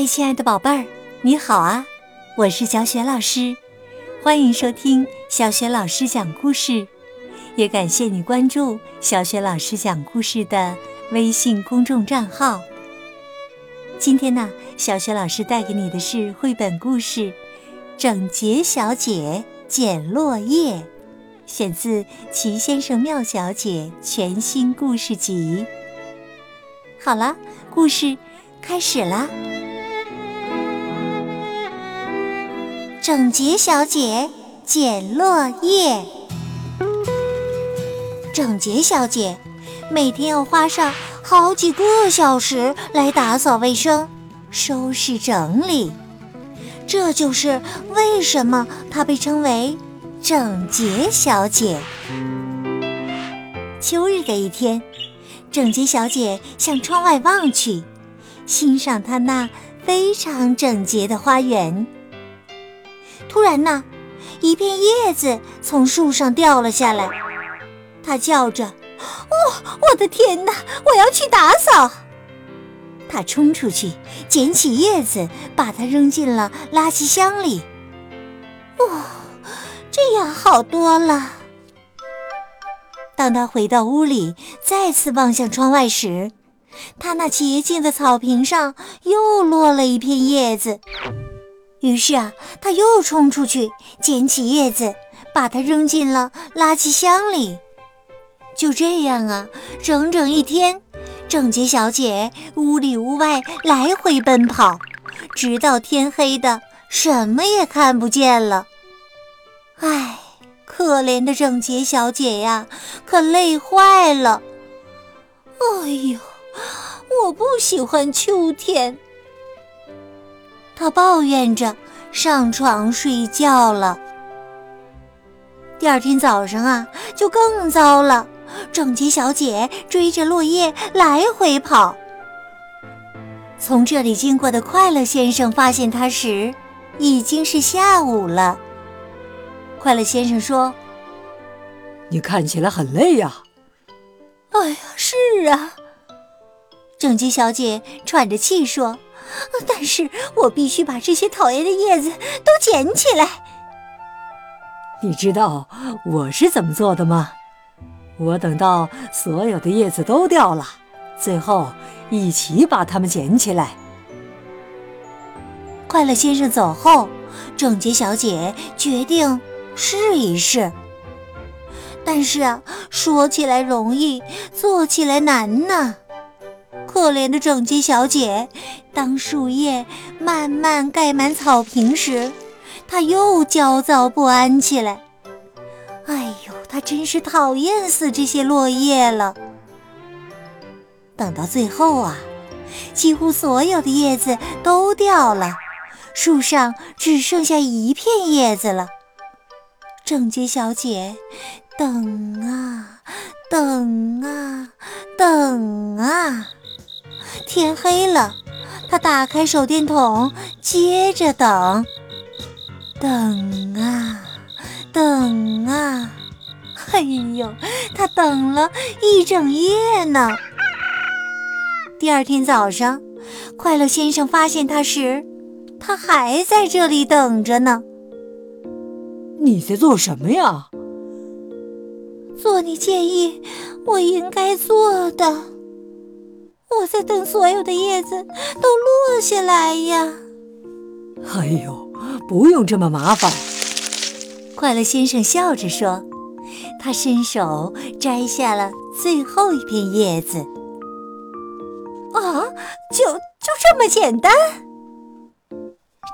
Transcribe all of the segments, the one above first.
嗨，亲爱的宝贝儿，你好啊！我是小雪老师，欢迎收听小雪老师讲故事，也感谢你关注小雪老师讲故事的微信公众账号。今天呢，小雪老师带给你的是绘本故事《整洁小姐捡落叶》，选自《齐先生妙小姐》全新故事集。好了，故事开始啦！整洁小姐捡落叶。整洁小姐每天要花上好几个小时来打扫卫生、收拾整理，这就是为什么她被称为整洁小姐。秋日的一天，整洁小姐向窗外望去，欣赏她那非常整洁的花园。突然呢，一片叶子从树上掉了下来。他叫着：“哦，我的天哪！我要去打扫。”他冲出去捡起叶子，把它扔进了垃圾箱里。哦，这样好多了。当他回到屋里，再次望向窗外时，他那洁净的草坪上又落了一片叶子。于是啊，他又冲出去捡起叶子，把它扔进了垃圾箱里。就这样啊，整整一天，整洁小姐屋里屋外来回奔跑，直到天黑的什么也看不见了。唉，可怜的整洁小姐呀，可累坏了。哎呦，我不喜欢秋天。他抱怨着上床睡觉了。第二天早上啊，就更糟了。整洁小姐追着落叶来回跑。从这里经过的快乐先生发现她时，已经是下午了。快乐先生说：“你看起来很累呀。”“哎呀，是啊。”整洁小姐喘着气说。但是我必须把这些讨厌的叶子都捡起来。你知道我是怎么做的吗？我等到所有的叶子都掉了，最后一起把它们捡起来。快乐先生走后，整洁小姐决定试一试。但是啊，说起来容易，做起来难呢。可怜的整洁小姐，当树叶慢慢盖满草坪时，她又焦躁不安起来。哎呦，她真是讨厌死这些落叶了。等到最后啊，几乎所有的叶子都掉了，树上只剩下一片叶子了。整洁小姐等啊等啊等啊。天黑了，他打开手电筒，接着等，等啊，等啊，哎呦，他等了一整夜呢。第二天早上，快乐先生发现他时，他还在这里等着呢。你在做什么呀？做你建议我应该做的。我在等所有的叶子都落下来呀！哎呦，不用这么麻烦。快乐先生笑着说，他伸手摘下了最后一片叶子。啊，就就这么简单？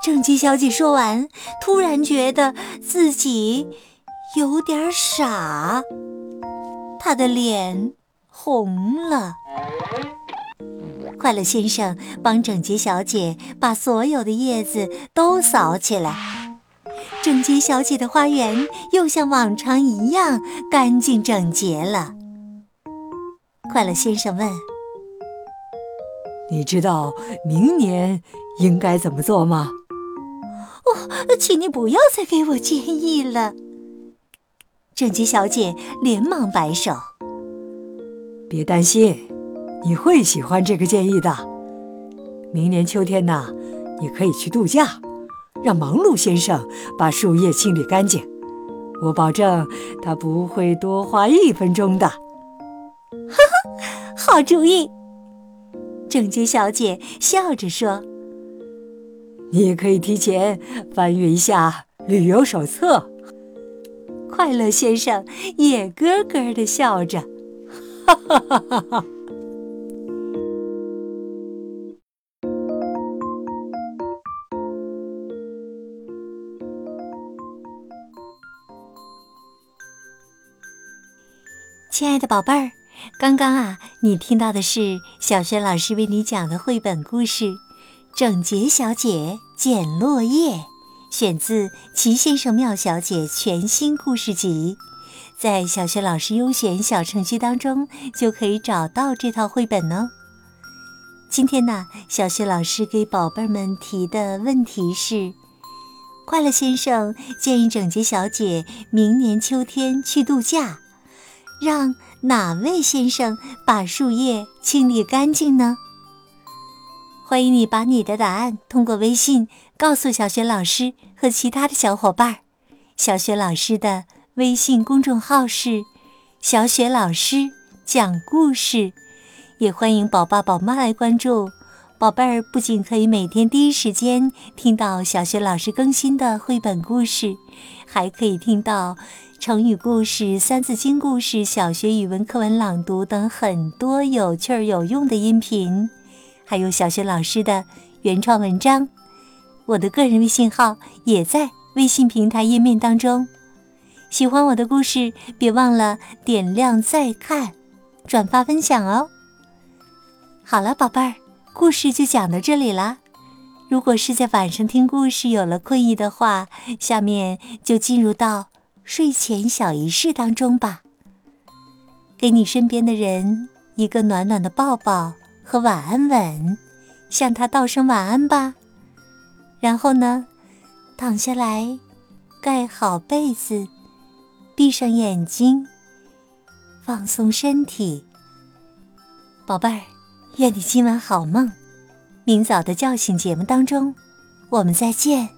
正姬小姐说完，突然觉得自己有点傻，她的脸红了。快乐先生帮整洁小姐把所有的叶子都扫起来，整洁小姐的花园又像往常一样干净整洁了。快乐先生问：“你知道明年应该怎么做吗？”“哦，请你不要再给我建议了。”整洁小姐连忙摆手：“别担心。”你会喜欢这个建议的。明年秋天呢，你可以去度假，让忙碌先生把树叶清理干净。我保证他不会多花一分钟的。哈哈，好主意！整洁小姐笑着说：“你也可以提前翻阅一下旅游手册。”快乐先生也咯咯的笑着，哈哈哈哈哈！亲爱的宝贝儿，刚刚啊，你听到的是小轩老师为你讲的绘本故事《整洁小姐捡落叶》。选自《齐先生妙小姐》全新故事集，在小学老师优选小程序当中就可以找到这套绘本哦。今天呢，小学老师给宝贝们提的问题是：快乐先生建议整洁小姐明年秋天去度假，让哪位先生把树叶清理干净呢？欢迎你把你的答案通过微信。告诉小雪老师和其他的小伙伴，小雪老师的微信公众号是“小雪老师讲故事”，也欢迎宝爸宝妈来关注。宝贝儿不仅可以每天第一时间听到小学老师更新的绘本故事，还可以听到成语故事、三字经故事、小学语文课文朗读等很多有趣儿有用的音频，还有小学老师的原创文章。我的个人微信号也在微信平台页面当中。喜欢我的故事，别忘了点亮再看、转发分享哦。好了，宝贝儿，故事就讲到这里啦。如果是在晚上听故事有了困意的话，下面就进入到睡前小仪式当中吧。给你身边的人一个暖暖的抱抱和晚安吻，向他道声晚安吧。然后呢，躺下来，盖好被子，闭上眼睛，放松身体。宝贝儿，愿你今晚好梦。明早的叫醒节目当中，我们再见。